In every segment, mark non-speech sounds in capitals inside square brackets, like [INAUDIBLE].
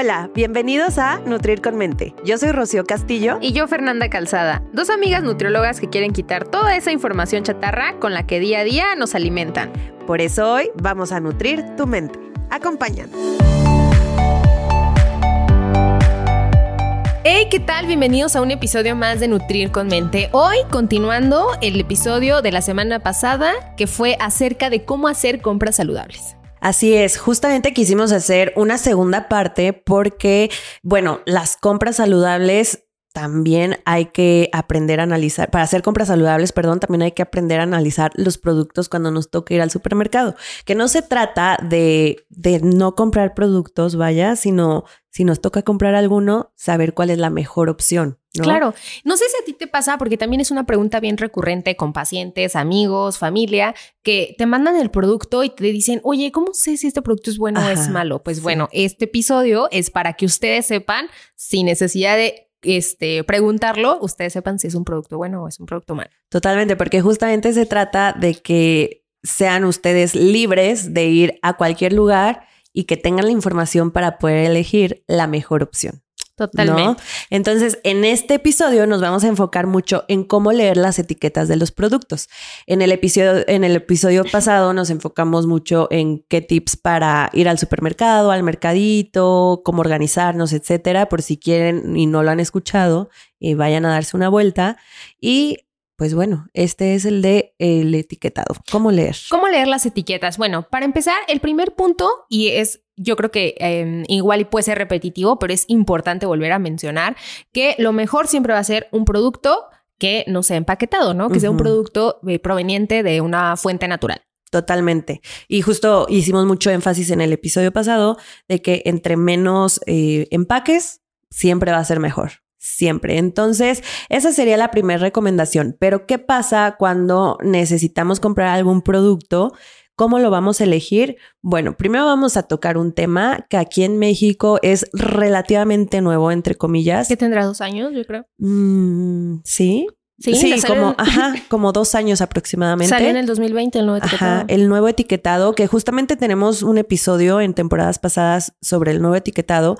Hola, bienvenidos a Nutrir con Mente. Yo soy Rocío Castillo. Y yo Fernanda Calzada, dos amigas nutriólogas que quieren quitar toda esa información chatarra con la que día a día nos alimentan. Por eso hoy vamos a nutrir tu mente. Acompáñanos. Hey, ¿qué tal? Bienvenidos a un episodio más de Nutrir con Mente. Hoy continuando el episodio de la semana pasada que fue acerca de cómo hacer compras saludables. Así es, justamente quisimos hacer una segunda parte porque, bueno, las compras saludables también hay que aprender a analizar, para hacer compras saludables, perdón, también hay que aprender a analizar los productos cuando nos toca ir al supermercado. Que no se trata de, de no comprar productos, vaya, sino si nos toca comprar alguno, saber cuál es la mejor opción. Claro, no sé si a ti te pasa, porque también es una pregunta bien recurrente con pacientes, amigos, familia, que te mandan el producto y te dicen, oye, ¿cómo sé si este producto es bueno o es malo? Pues bueno, este episodio es para que ustedes sepan, sin necesidad de este, preguntarlo, ustedes sepan si es un producto bueno o es un producto malo. Totalmente, porque justamente se trata de que sean ustedes libres de ir a cualquier lugar y que tengan la información para poder elegir la mejor opción. Totalmente. Entonces, en este episodio nos vamos a enfocar mucho en cómo leer las etiquetas de los productos. En el episodio, en el episodio [LAUGHS] pasado nos enfocamos mucho en qué tips para ir al supermercado, al mercadito, cómo organizarnos, etcétera. Por si quieren y no lo han escuchado, eh, vayan a darse una vuelta. Y pues bueno, este es el de el etiquetado. ¿Cómo leer? ¿Cómo leer las etiquetas? Bueno, para empezar, el primer punto, y es yo creo que em, igual y puede ser repetitivo, pero es importante volver a mencionar que lo mejor siempre va a ser un producto que no sea empaquetado, ¿no? Que sea un producto eh, proveniente de una fuente natural. Totalmente. Y justo hicimos mucho énfasis en el episodio pasado de que entre menos eh, empaques, siempre va a ser mejor siempre. Entonces, esa sería la primera recomendación. Pero, ¿qué pasa cuando necesitamos comprar algún producto? ¿Cómo lo vamos a elegir? Bueno, primero vamos a tocar un tema que aquí en México es relativamente nuevo, entre comillas. Que tendrá dos años, yo creo. Mm, sí. Sí, como, ajá, [LAUGHS] como dos años aproximadamente. Salió en el 2020 el nuevo etiquetado. Ajá, el nuevo etiquetado, que justamente tenemos un episodio en temporadas pasadas sobre el nuevo etiquetado.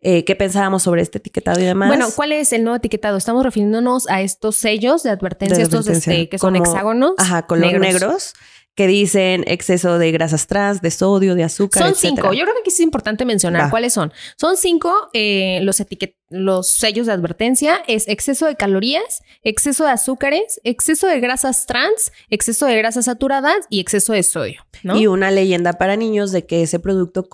Eh, ¿Qué pensábamos sobre este etiquetado y demás? Bueno, ¿cuál es el nuevo etiquetado? Estamos refiriéndonos a estos sellos de advertencia, estos este, que son hexágonos. Ajá, color negros que dicen exceso de grasas trans, de sodio, de azúcar. Son cinco. Yo creo que aquí es importante mencionar cuáles son. Son cinco eh, los los sellos de advertencia. Es exceso de calorías, exceso de azúcares, exceso de grasas trans, exceso de grasas saturadas y exceso de sodio. Y una leyenda para niños de que ese producto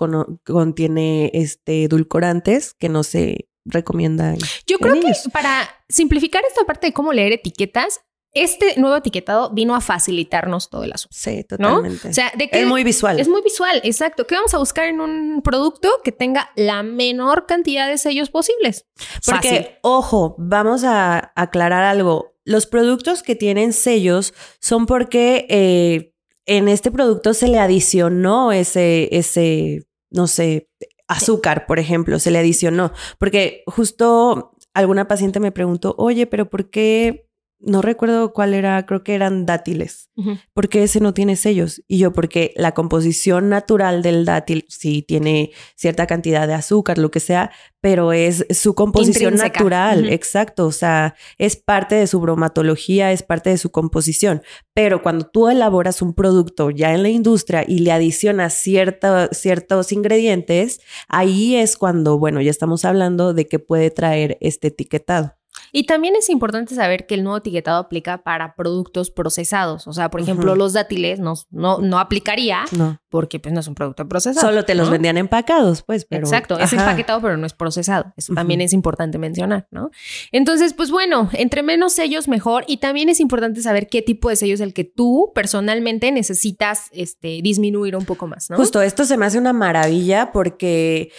contiene este edulcorantes que no se recomienda. Yo creo que para simplificar esta parte de cómo leer etiquetas, este nuevo etiquetado vino a facilitarnos todo el asunto. Sí, totalmente. O sea, de que es muy visual. Es muy visual, exacto. ¿Qué vamos a buscar en un producto que tenga la menor cantidad de sellos posibles? Porque, ojo, vamos a aclarar algo. Los productos que tienen sellos son porque eh, en este producto se le adicionó ese, ese, no sé, azúcar, por ejemplo, se le adicionó. Porque justo alguna paciente me preguntó, oye, pero ¿por qué no recuerdo cuál era, creo que eran dátiles. porque ese no tiene sellos? Y yo, porque la composición natural del dátil sí tiene cierta cantidad de azúcar, lo que sea, pero es su composición natural, exacto. O sea, es parte de su bromatología, es parte de su composición. Pero cuando tú elaboras un producto ya en la industria y le adicionas ciertos ingredientes, ahí es cuando, bueno, ya estamos hablando de que puede traer este etiquetado. Y también es importante saber que el nuevo etiquetado aplica para productos procesados. O sea, por ejemplo, los dátiles no, no, no aplicaría porque pues no es un producto procesado. Solo te los vendían empacados, pues. Pero... Exacto, es empaquetado pero no es procesado. Eso también es importante mencionar, ¿no? Entonces, pues bueno, entre menos sellos mejor y también es importante saber qué tipo de sellos es el que tú personalmente necesitas este, disminuir un poco más, ¿no? Justo, esto se me hace una maravilla porque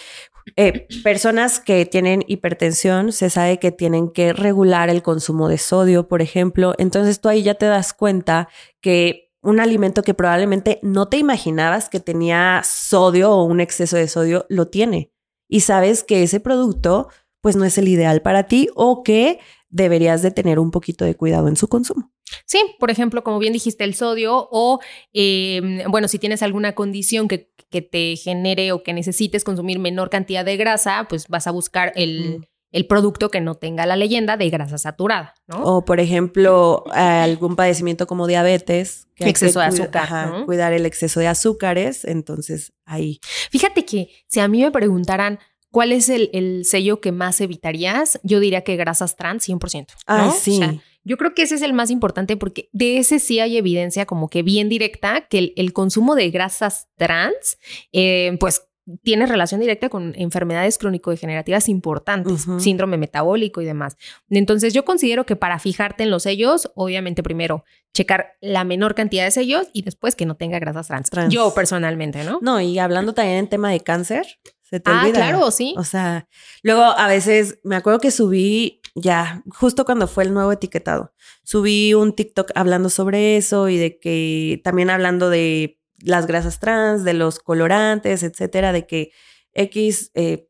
eh, personas que tienen hipertensión, se sabe que tienen que regular el consumo de sodio, por ejemplo. Entonces tú ahí ya te das cuenta que un alimento que probablemente no te imaginabas que tenía sodio o un exceso de sodio, lo tiene. Y sabes que ese producto pues no es el ideal para ti o que deberías de tener un poquito de cuidado en su consumo. Sí, por ejemplo, como bien dijiste, el sodio o, em, bueno, si tienes alguna condición que, que, te genere o que necesites consumir menor cantidad de grasa, pues vas a buscar el, el producto que no tenga la leyenda de grasa saturada, ¿no? O, por ejemplo, algún padecimiento como diabetes. Que exceso de azúcar. Cuidar el exceso de azúcares, entonces ahí. Fíjate que si a mí me preguntaran cuál es el, el sello que más evitarías, yo diría que grasas trans 100%. Ah, sí. Yo creo que ese es el más importante porque de ese sí hay evidencia como que bien directa que el, consumo de grasas trans, eh, pues tiene relación directa con enfermedades crónico-degenerativas importantes, síndrome metabólico y demás. Entonces yo considero que para fijarte en los sellos, obviamente primero checar la menor cantidad de sellos y después que no tenga grasas trans. trans. Yo personalmente, ¿no? No, y hablando también en tema de cáncer, se te ah, claro, sí. O sea, luego a veces me acuerdo que subí ya, justo cuando fue el nuevo etiquetado, subí un TikTok hablando sobre eso y de que también hablando de las grasas trans, de los colorantes, etcétera, de que X eh,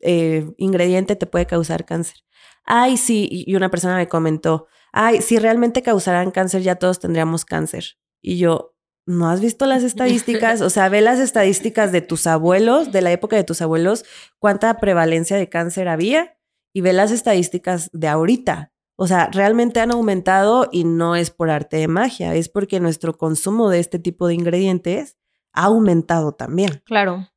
eh, ingrediente te puede causar cáncer. Ay, sí, y una persona me comentó, ay, si realmente causaran cáncer, ya todos tendríamos cáncer. Y yo, ¿no has visto las estadísticas? O sea, ve las estadísticas de tus abuelos, de la época de tus abuelos, cuánta prevalencia de cáncer había y ve las estadísticas de ahorita. O sea, realmente han aumentado y no es por arte de magia, es porque nuestro consumo de este tipo de ingredientes ha aumentado también. Claro.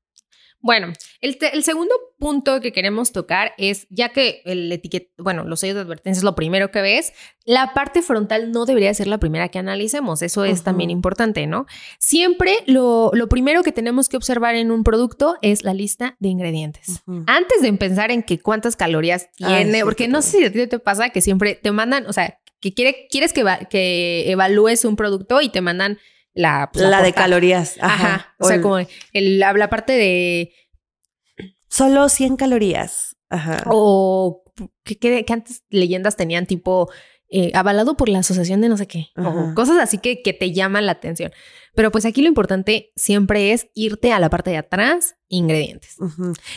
Bueno, el, segundo punto que queremos tocar es, ya que el etiquet, bueno, los sellos de advertencia es lo primero que ves, la parte frontal no debería ser la primera que analicemos, eso es también importante, ¿no? Siempre lo, lo, primero que tenemos que observar en un producto es la lista de ingredientes. Antes de pensar en que cuántas calorías tiene, porque no sé si a ti te pasa que siempre te mandan, o sea, que quiere, quieres que, que evalúes un producto y te mandan la, pues, la, de calorías. Ajá. O, sea, como el, la, parte de. Solo 100 calorías. Ajá. O que, que, antes leyendas tenían tipo eh, avalado por la asociación de no sé qué. O cosas así que, que te llaman la atención. Pero pues aquí lo importante siempre es irte a la parte de atrás, ingredientes.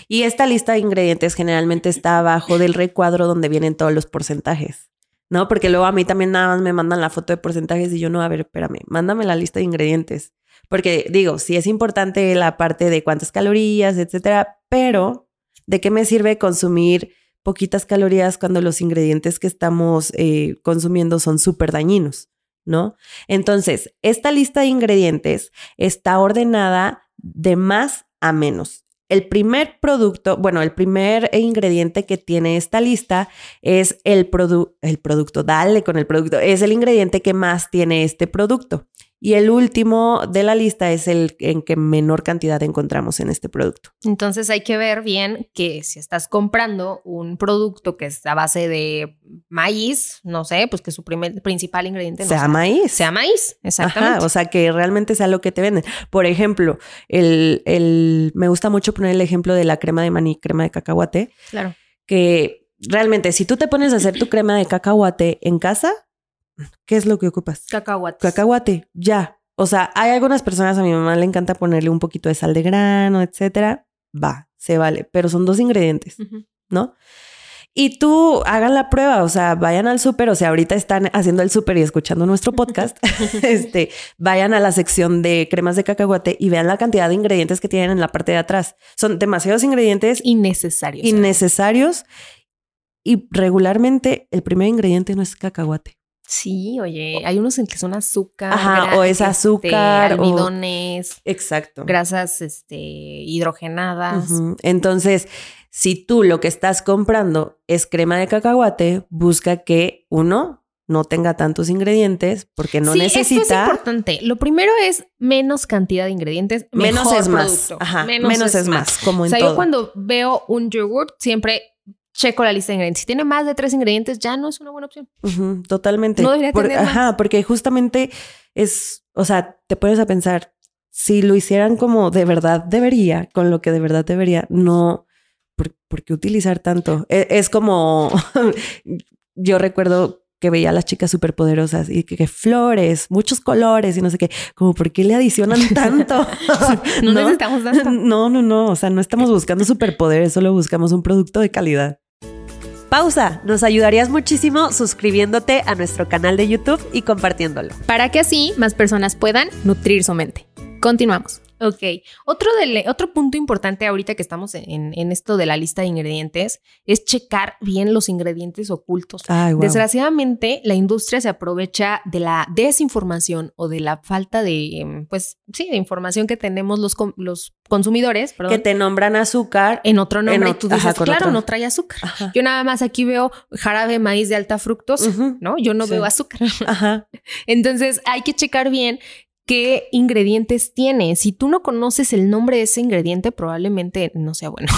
Y esta lista de ingredientes generalmente está abajo del recuadro donde vienen todos los porcentajes. ¿No? Porque luego a mí también nada más me mandan la foto de porcentajes y yo no, a ver, espérame, mándame la lista de ingredientes. Porque digo, sí es importante la parte de cuántas calorías, etcétera, pero ¿de qué me sirve consumir poquitas calorías cuando los ingredientes que estamos eh, consumiendo son súper dañinos, ¿no? Entonces, esta lista de ingredientes está ordenada de más a menos. El primer producto, bueno, el primer ingrediente que tiene esta lista es el, el producto, dale con el producto, es el ingrediente que más tiene este producto. Y el último de la lista es el en que menor cantidad encontramos en este producto. Entonces hay que ver bien que si estás comprando un producto que es a base de maíz, no sé, pues que su primer, principal ingrediente sea, maíz. Sea maíz, exactamente. o sea, que realmente sea lo que te venden. Por ejemplo, el, el, me gusta mucho poner el ejemplo de la crema de maní, crema de cacahuate. Claro. Que realmente si tú te pones a hacer tu crema de cacahuate en casa, ¿Qué es lo que ocupas? Cacahuate. Cacahuate, ya. O sea, hay algunas personas, a mi mamá le encanta ponerle un poquito de sal de grano, etcétera. Va, se vale, pero son dos ingredientes, ¿no? Y tú hagan la prueba, o sea, vayan al súper, o sea, ahorita están haciendo el súper y escuchando nuestro podcast, [LAUGHS] este, vayan a la sección de cremas de cacahuate y vean la cantidad de ingredientes que tienen en la parte de atrás. Son demasiados ingredientes innecesarios. Innecesarios. Y regularmente el primer ingrediente no es cacahuate. Sí, oye, hay unos en que son azúcar. Ajá, o es este, azúcar. almidones. exacto. Grasas este, hidrogenadas. Entonces, si tú lo que estás comprando es crema de cacahuate, busca que uno no tenga tantos ingredientes porque no necesita. Esto es importante. Lo primero es menos cantidad de ingredientes. Menos es más. Ajá. Menos, es, más. Como en o sea, yo cuando veo un yogurt siempre checo la lista de ingredientes. Si tiene más de tres ingredientes, ya no es una buena opción. totalmente. No debería tener Ajá, porque justamente es, o sea, te pones a pensar, si lo hicieran como de verdad debería, con lo que de verdad debería, no, ¿por qué utilizar tanto? E, es, como, [LAUGHS] yo recuerdo que veía a las chicas superpoderosas y que, flores, muchos colores y no sé qué, como por qué le adicionan tanto. [LAUGHS] [LAUGHS] no, necesitamos tanto. No, no, no, o sea, no estamos buscando superpoderes, solo buscamos un producto de calidad. Pausa, nos ayudarías muchísimo suscribiéndote a nuestro canal de YouTube y compartiéndolo. Para que así más personas puedan nutrir su mente. Continuamos. Ok. Otro, otro punto importante ahorita que estamos en, esto de la lista de ingredientes es checar bien los ingredientes ocultos. Desgraciadamente, la industria se aprovecha de la desinformación o de la falta de, pues sí, de información que tenemos los, los consumidores. Que te nombran azúcar. En otro nombre. y tú dices, claro, no trae azúcar. Yo nada más aquí veo jarabe maíz de alta fructosa, ¿no? Yo no veo azúcar. Ajá. [LAUGHS] Entonces, hay que checar bien qué ingredientes tiene. Si tú no conoces el nombre de ese ingrediente, probablemente no sea bueno.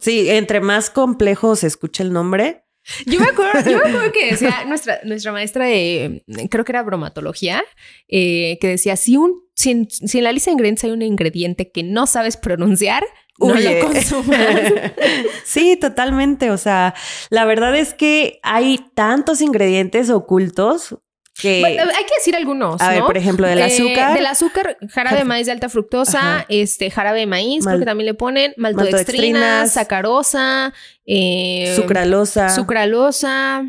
Sí, entre más complejo se escucha el nombre. Yo me acuerdo, yo me [LAUGHS] acuerdo que decía nuestra, nuestra maestra de, creo que era bromatología, eh, que decía, si, un, si en, la lista de ingredientes hay un ingrediente que no sabes pronunciar, no lo consumas. [LAUGHS] sí, totalmente. O sea, la verdad es que hay tantos ingredientes ocultos hay que decir algunos. A ver, por ejemplo, del eh, azúcar. del azúcar, jarabe de maíz de alta fructosa, este, jarabe de maíz, porque también le ponen maltodextrina, sacarosa, eh, sucralosa. Sucralosa.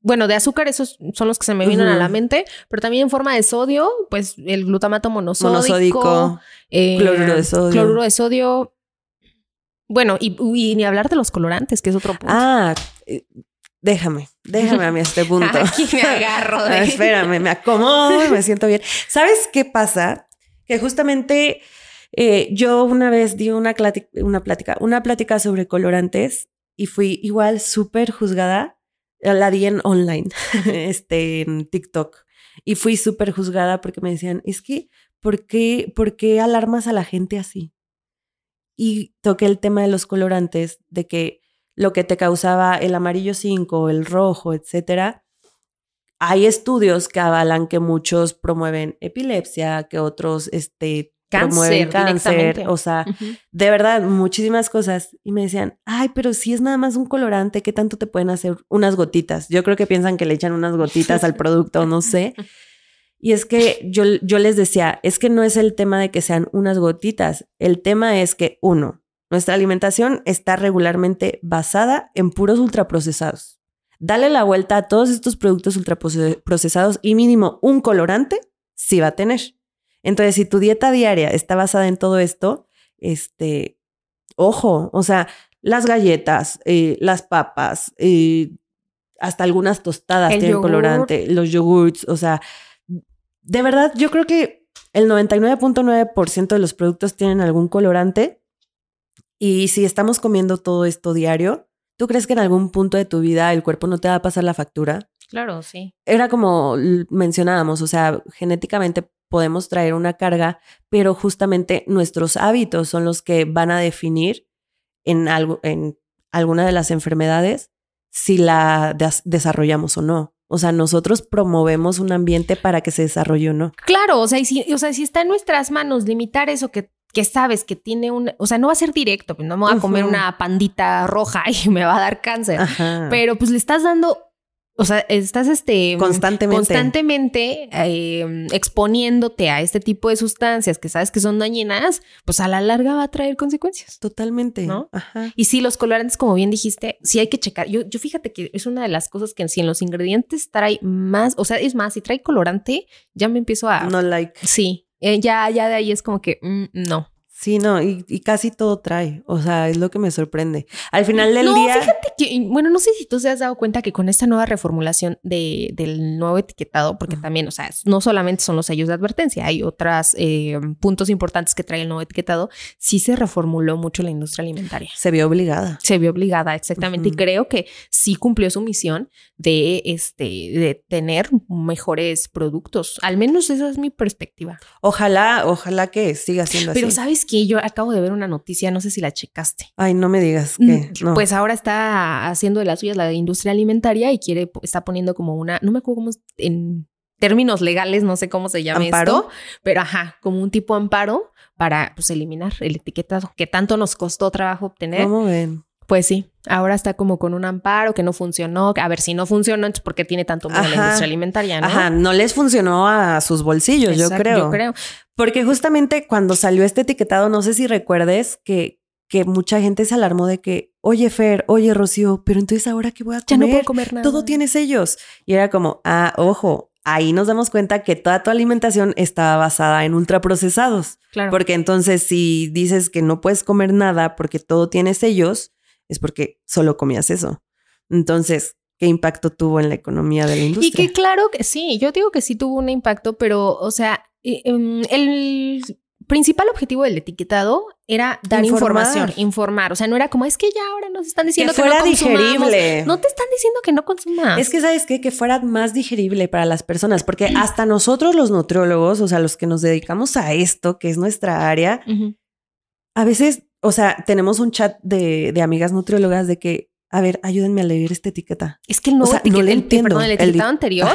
Bueno, de azúcar esos son los que se me vienen a la mente, pero también en forma de sodio, pues el glutamato monosódico, monosódico eh, cloruro de sodio. Cloruro de sodio. Bueno, y, y, ni hablar de los colorantes, que es otro punto. Ah, déjame, déjame a mí a este [LAUGHS] punto. Aquí me agarro. De... [LAUGHS] Espérame, me acomodo y me siento bien. ¿Sabes qué pasa? Que justamente eh, yo una vez di una, una plática, una plática sobre colorantes y fui igual súper juzgada. La di en online, [LAUGHS] este, en TikTok. Y fui súper juzgada porque me decían, es que, ¿por qué, ¿por qué alarmas a la gente así? Y toqué el tema de los colorantes, de que lo que te causaba el amarillo 5, el rojo, etcétera. Hay estudios que avalan que muchos promueven epilepsia, que otros este, promueven cáncer, o sea, de verdad, muchísimas cosas. Y me decían, ay, pero si es nada más un colorante, ¿qué tanto te pueden hacer unas gotitas? Yo creo que piensan que le echan unas gotitas al producto, no sé. [LAUGHS] Y es que yo, yo les decía, es que no es el tema de que sean unas gotitas, el tema es que, uno, nuestra alimentación está regularmente basada en puros ultraprocesados. Dale la vuelta a todos estos productos ultraprocesados y mínimo un colorante sí va a tener. Entonces, si tu dieta diaria está basada en todo esto, este, ojo, o sea, las galletas, eh, las papas, eh, hasta algunas tostadas tienen colorante, los yogurts, o sea, de verdad, yo creo que el 99.9% de los productos tienen algún colorante y si estamos comiendo todo esto diario, ¿tú crees que en algún punto de tu vida el cuerpo no te va a pasar la factura? Claro, sí. Era como mencionábamos, o sea, genéticamente podemos traer una carga, pero justamente nuestros hábitos son los que van a definir en, algo, en alguna de las enfermedades si la desarrollamos o no. O sea, nosotros promovemos un ambiente para que se desarrolle o no. Claro, o sea, si, o sea, si está en nuestras manos limitar eso que que sabes que tiene un, o sea, no va a ser directo, pues no me voy a comer una pandita roja [LAUGHS] y me va a dar cáncer, pero pues le estás dando, o sea, estás este constantemente, constantemente em, exponiéndote a este tipo de sustancias que sabes que son dañinas, pues a la larga va a traer consecuencias. Totalmente. ¿No? Ajá. Y sí, los colorantes, como bien dijiste, sí hay que checar. Yo, yo fíjate que es una de las cosas que si en los ingredientes trae más, o sea, es más, si trae colorante, ya me empiezo a... No like. Sí, eh, ya, ya de ahí es como que mm, no. Sí, no, y, casi todo trae. O sea, es lo que me sorprende. Al final del día. Fíjate que, bueno, no sé si tú te has dado cuenta que con esta nueva reformulación de, del nuevo etiquetado, porque también, o sea, no solamente son los sellos de advertencia, hay otros eh, puntos importantes que trae el nuevo etiquetado. Sí se reformuló mucho la industria alimentaria. Se vio obligada. Se vio obligada, exactamente. Y creo que sí cumplió su misión de, este, de tener mejores productos. Al menos esa es mi perspectiva. Ojalá, ojalá que siga siendo así. Pero sabes que yo acabo de ver una noticia, no sé si la checaste. Ay, no me digas que mm, Pues ahora está haciendo de las suyas la industria alimentaria y quiere, está poniendo como una, no me acuerdo cómo en términos legales, no sé cómo se llama esto, pero ajá, como un tipo amparo para pues eliminar el etiquetado que tanto nos costó trabajo obtener. ¿Cómo ven? Pues sí, ahora está como con un amparo que no funcionó. A ver, si no funcionó, entonces ¿por qué tiene tanto miedo la industria alimentaria? ¿no? Ajá, no les funcionó a sus bolsillos, yo creo. Yo creo. Porque justamente cuando salió este etiquetado, no sé si recuerdes que, que mucha gente se alarmó de que, oye Fer, oye Rocío, pero entonces ahora qué voy a comer? Ya no puedo comer nada. Todo tiene sellos. Y era como, ah, ojo, ahí nos damos cuenta que toda tu alimentación estaba basada en ultraprocesados. Claro. Porque entonces si dices que no puedes comer nada porque todo tiene sellos, es porque solo comías eso. Entonces, ¿qué impacto tuvo en la economía de la industria? Y que claro que sí, yo digo que sí tuvo un impacto, pero, o sea, em, el principal objetivo del etiquetado era dar información, informar. O sea, no era como, es que ya ahora nos están diciendo que, fuera digerible. No te están diciendo que no consumas. Es que, ¿sabes qué? Que fuera más digerible para las personas, porque hasta nosotros los nutriólogos, o sea, los que nos dedicamos a esto, que es nuestra área, a veces o sea, tenemos un chat de, de amigas nutriólogas de que, a ver, ayúdenme a leer esta etiqueta. Es que el nuevo no le entiendo. Perdón, el etiquetado anterior,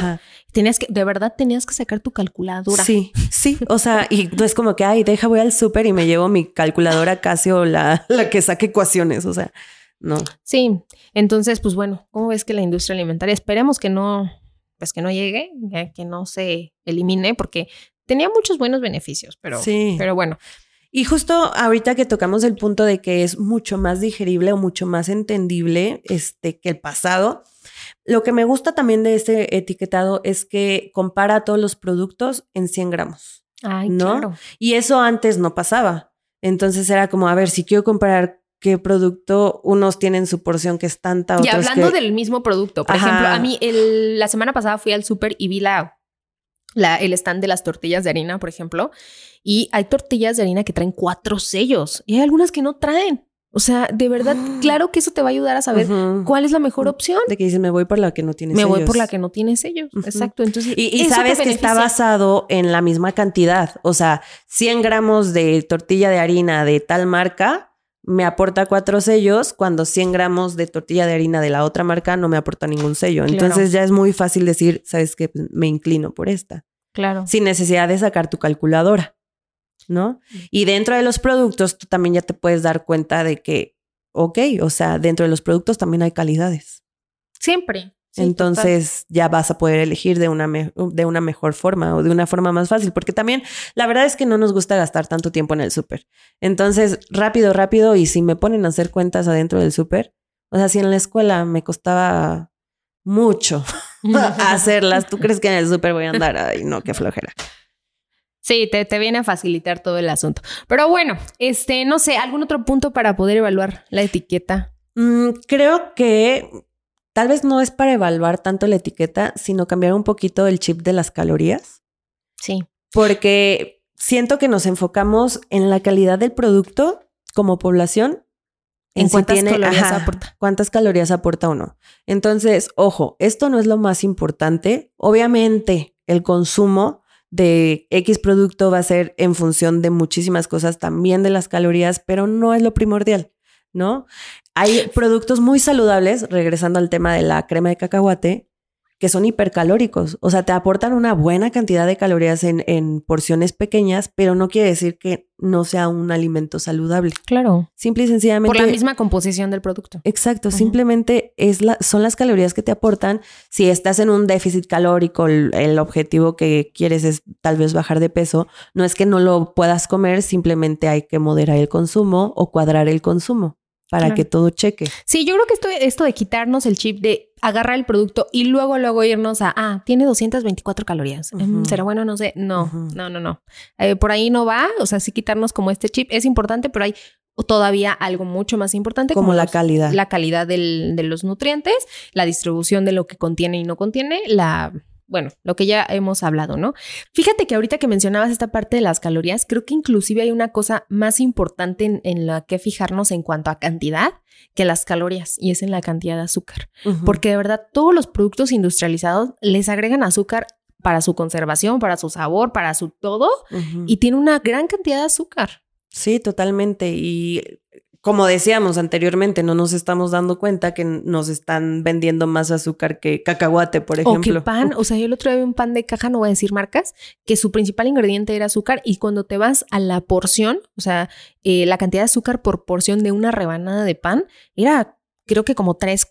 tenías que, de verdad tenías que sacar tu calculadora. Sí, sí. O sea, y no es como que, ay, deja, voy al súper y me llevo mi calculadora casi o la, [LAUGHS] la que saque ecuaciones. O sea, no. Sí. Entonces, pues bueno, ¿cómo ves que la industria alimentaria? Esperemos que no, pues que no llegue, que no se elimine, porque tenía muchos buenos beneficios, pero, sí. pero bueno. Y justo ahorita que tocamos el punto de que es mucho más digerible o mucho más entendible este, que el pasado, lo que me gusta también de este etiquetado es que compara todos los productos en 100 gramos. Ay, ¿no? Claro. Y eso antes no pasaba. Entonces era como, a ver, si quiero comparar qué producto, unos tienen su porción que es tanta, otros Y hablando del mismo producto, por ejemplo, a mí la semana pasada fui al súper y vi la el stand de las tortillas de harina, por ejemplo, y hay tortillas de harina que traen cuatro sellos y hay algunas que no traen. O sea, de verdad, claro que eso te va a ayudar a saber cuál es la mejor opción. De que dices, me voy por la que no tiene sellos. Me voy por la que no tiene sellos. Exacto. Entonces, y, sabes que está basado en la misma cantidad. O sea, 100 gramos de tortilla de harina de tal marca me aporta cuatro sellos, cuando 100 gramos de tortilla de harina de la otra marca no me aporta ningún sello. Entonces ya es muy fácil decir, sabes que me inclino por esta. Claro. Sin necesidad de sacar tu calculadora, ¿no? Y dentro de los productos, tú también ya te puedes dar cuenta de que, ok, o sea, dentro de los productos también hay calidades. Siempre. Entonces ya vas a poder elegir de una, de una mejor forma o de una forma más fácil, porque también la verdad es que no nos gusta gastar tanto tiempo en el súper. Entonces, rápido, rápido, y si me ponen a hacer cuentas adentro del súper, o sea, si en la escuela me costaba mucho [LAUGHS] [LAUGHS] hacerlas. ¿Tú crees que en el súper voy a andar? Ay, no, qué flojera. Sí, te, te, viene a facilitar todo el asunto. Pero bueno, este, no sé, ¿algún otro punto para poder evaluar la etiqueta? Mm, creo que tal vez no es para evaluar tanto la etiqueta, sino cambiar un poquito el chip de las calorías. Sí. Porque siento que nos enfocamos en la calidad del producto como población en, cuántas calorías aporta. Cuántas calorías aporta uno. Entonces, ojo, esto no es lo más importante. Obviamente, el consumo de X producto va a ser en función de muchísimas cosas, también de las calorías, pero no es lo primordial, ¿no? Hay productos muy saludables, regresando al tema de la crema de cacahuate, que son hipercalóricos. O sea, te aportan una buena cantidad de calorías en, en, porciones pequeñas, pero no quiere decir que no sea un alimento saludable. Claro. Simple y sencillamente. Por la misma composición del producto. Exacto. Simplemente es la, son las calorías que te aportan. Si estás en un déficit calórico, el, el objetivo que quieres es tal vez bajar de peso, no es que no lo puedas comer, simplemente hay que moderar el consumo o cuadrar el consumo para que todo cheque. Sí, yo creo que esto, esto de quitarnos el chip de agarrar el producto y luego, luego irnos a, ah, tiene 224 calorías. Mm, ¿Será bueno? No sé. No, no, no, no. Eh, por ahí no va. O sea, sí quitarnos como este chip es importante, pero hay todavía algo mucho más importante como, la calidad. La calidad del, de los nutrientes, la distribución de lo que contiene y no contiene, la bueno, lo que ya hemos hablado, ¿no? Fíjate que ahorita que mencionabas esta parte de las calorías, creo que inclusive hay una cosa más importante en, la que fijarnos en cuanto a cantidad que las calorías, y es en la cantidad de azúcar. Porque de verdad todos los productos industrializados les agregan azúcar para su conservación, para su sabor, para su todo, y tiene una gran cantidad de azúcar. Sí, totalmente. Y como decíamos anteriormente, no nos estamos dando cuenta que nos están vendiendo más azúcar que cacahuate, por ejemplo. O que pan, o sea, yo el otro día vi un pan de caja, no voy a decir marcas, que su principal ingrediente era azúcar y cuando te vas a la porción, o sea, eh, la cantidad de azúcar por porción de una rebanada de pan era creo que como tres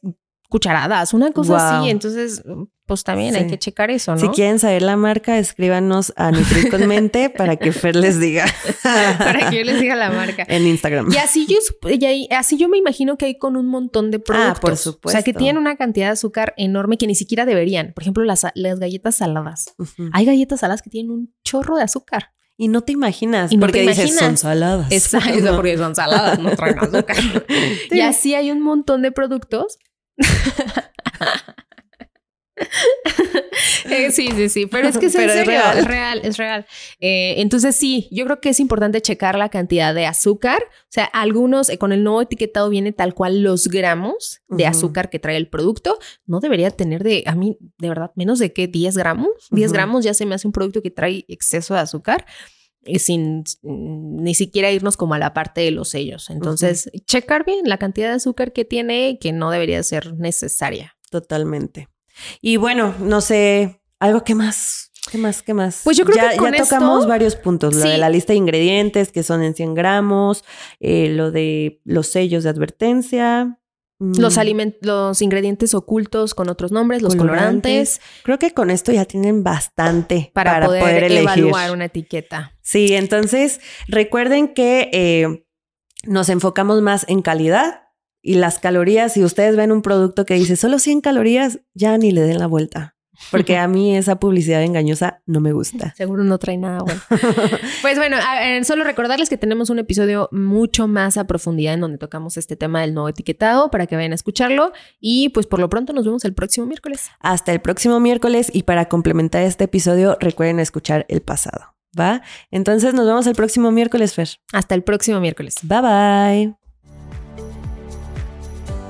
cucharadas, una cosa así. Entonces, pues también hay que checar eso, ¿no? Si quieren saber la marca, escríbanos a Nutrir con Mente [LAUGHS] para que Fer les diga. [LAUGHS] para que yo les diga la marca. En Instagram. Y así yo, y así yo me imagino que hay con un montón de productos. Ah, por supuesto. O sea, que tienen una cantidad de azúcar enorme que ni siquiera deberían. Por ejemplo, las, las galletas saladas. Hay galletas saladas que tienen un chorro de azúcar. Y no te imaginas, y porque dices, son saladas. Exacto, [LAUGHS] porque son saladas, no traen azúcar. Y así hay un montón de productos [LAUGHS] sí, sí, sí, pero es que es, real. es real, es real. Eh, entonces sí, yo creo que es importante checar la cantidad de azúcar. O sea, algunos eh, con el nuevo etiquetado viene tal cual los gramos de azúcar que trae el producto. No debería tener de, a mí, de verdad, menos de que 10 gramos. 10 gramos ya se me hace un producto que trae exceso de azúcar sin ni siquiera irnos como a la parte de los sellos. Entonces, checar bien la cantidad de azúcar que tiene, que no debería ser necesaria. Totalmente. Y bueno, no sé, algo que más, ¿qué más, qué más? Pues yo creo que con ya tocamos varios puntos, lo de la lista de ingredientes que son en 100 gramos, eh, lo de los sellos de advertencia, los, mm. los ingredientes ocultos con otros nombres, los colorantes. Creo que con esto ya tienen bastante para, poder, evaluar una etiqueta. Sí, entonces recuerden que eh, nos enfocamos más en calidad y las calorías. Si ustedes ven un producto que dice solo 100 calorías, ya ni le den la vuelta. Porque a mí esa publicidad engañosa no me gusta. Seguro no trae nada bueno. [LAUGHS] pues bueno, solo recordarles que tenemos un episodio mucho más a profundidad en donde tocamos este tema del nuevo etiquetado para que vayan a escucharlo. Y pues por lo pronto nos vemos el próximo miércoles. Hasta el próximo miércoles y para complementar este episodio recuerden escuchar el pasado. ¿Va? Entonces nos vemos el próximo miércoles, Fer. Hasta el próximo miércoles. Bye bye.